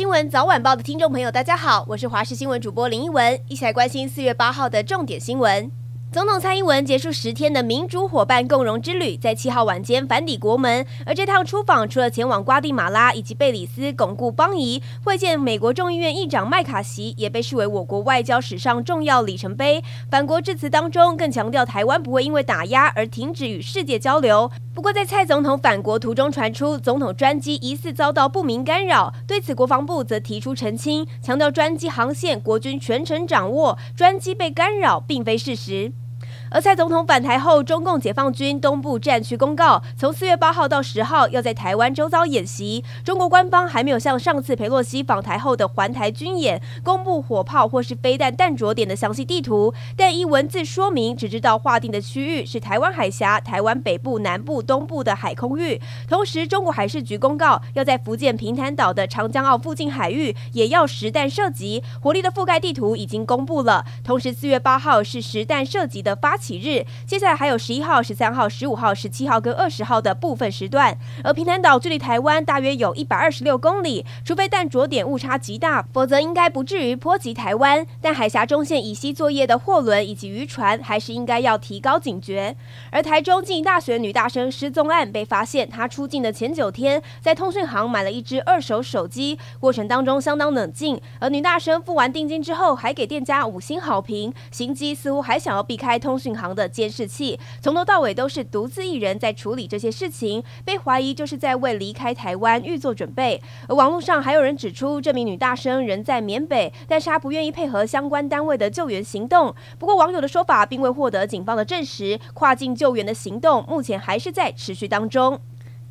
新闻早晚报的听众朋友，大家好，我是华视新闻主播林一文，一起来关心四月八号的重点新闻。总统蔡英文结束十天的民主伙伴共荣之旅，在七号晚间返抵国门。而这趟出访，除了前往瓜地马拉以及贝里斯巩固邦谊，会见美国众议院议长麦卡锡，也被视为我国外交史上重要里程碑。返国致辞当中，更强调台湾不会因为打压而停止与世界交流。不过，在蔡总统返国途中传出总统专机疑似遭到不明干扰，对此国防部则提出澄清，强调专机航线国军全程掌握，专机被干扰并非事实。而蔡总统返台后，中共解放军东部战区公告，从四月八号到十号要在台湾周遭演习。中国官方还没有像上次裴洛西访台后的环台军演，公布火炮或是飞弹弹着点的详细地图，但依文字说明，只知道划定的区域是台湾海峡、台湾北部、南部、东部的海空域。同时，中国海事局公告，要在福建平潭岛的长江澳附近海域也要实弹射击，火力的覆盖地图已经公布了。同时，四月八号是实弹射击的发起日，接下来还有十一号、十三号、十五号、十七号跟二十号的部分时段。而平潭岛距离台湾大约有一百二十六公里，除非弹着点误差极大，否则应该不至于波及台湾。但海峡中线以西作业的货轮以及渔船，还是应该要提高警觉。而台中静宜大学女大生失踪案被发现，她出境的前九天，在通讯行买了一只二手手机，过程当中相当冷静。而女大生付完定金之后，还给店家五星好评，行机似乎还想要避开通讯银行的监视器，从头到尾都是独自一人在处理这些事情，被怀疑就是在为离开台湾预做准备。而网络上还有人指出，这名女大生人在缅北，但是她不愿意配合相关单位的救援行动。不过网友的说法并未获得警方的证实，跨境救援的行动目前还是在持续当中。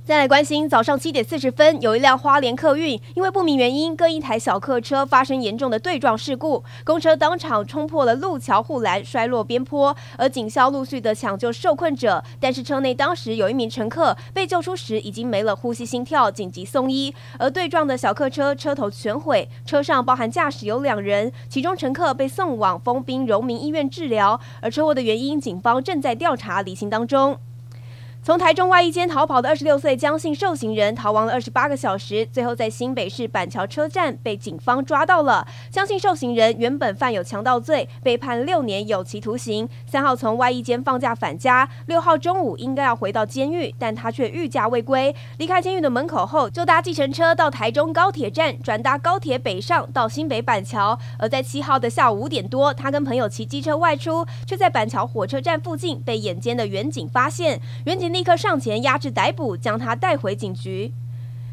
再来关心，早上七点四十分，有一辆花莲客运因为不明原因跟一台小客车发生严重的对撞事故，公车当场冲破了路桥护栏，摔落边坡，而警消陆续的抢救受困者，但是车内当时有一名乘客被救出时已经没了呼吸心跳，紧急送医。而对撞的小客车车头全毁，车上包含驾驶有两人，其中乘客被送往丰滨荣民医院治疗，而车祸的原因，警方正在调查理清当中。从台中外役监逃跑的二十六岁江姓受刑人逃亡了二十八个小时，最后在新北市板桥车站被警方抓到了。江姓受刑人原本犯有强盗罪，被判六年有期徒刑。三号从外役监放假返家，六号中午应该要回到监狱，但他却御驾未归。离开监狱的门口后，就搭计程车到台中高铁站，转搭高铁北上到新北板桥。而在七号的下午五点多，他跟朋友骑机车外出，却在板桥火车站附近被眼尖的远警发现，远警立刻上前压制逮捕，将他带回警局。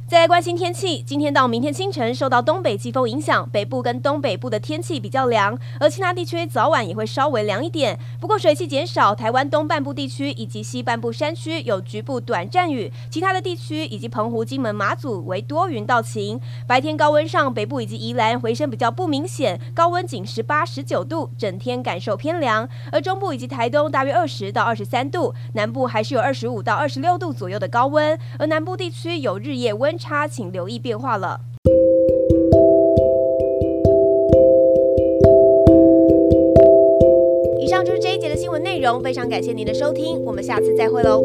再来关心天气，今天到明天清晨受到东北季风影响，北部跟东北部的天气比较凉，而其他地区早晚也会稍微凉一点。不过水汽减少，台湾东半部地区以及西半部山区有局部短暂雨，其他的地区以及澎湖、金门、马祖为多云到晴。白天高温上，北部以及宜兰回升比较不明显，高温仅十八、十九度，整天感受偏凉。而中部以及台东大约二十到二十三度，南部还是有二十五到二十六度左右的高温，而南部地区有日夜温差，请留意变化了。以上就是这一节的新闻内容，非常感谢您的收听，我们下次再会喽。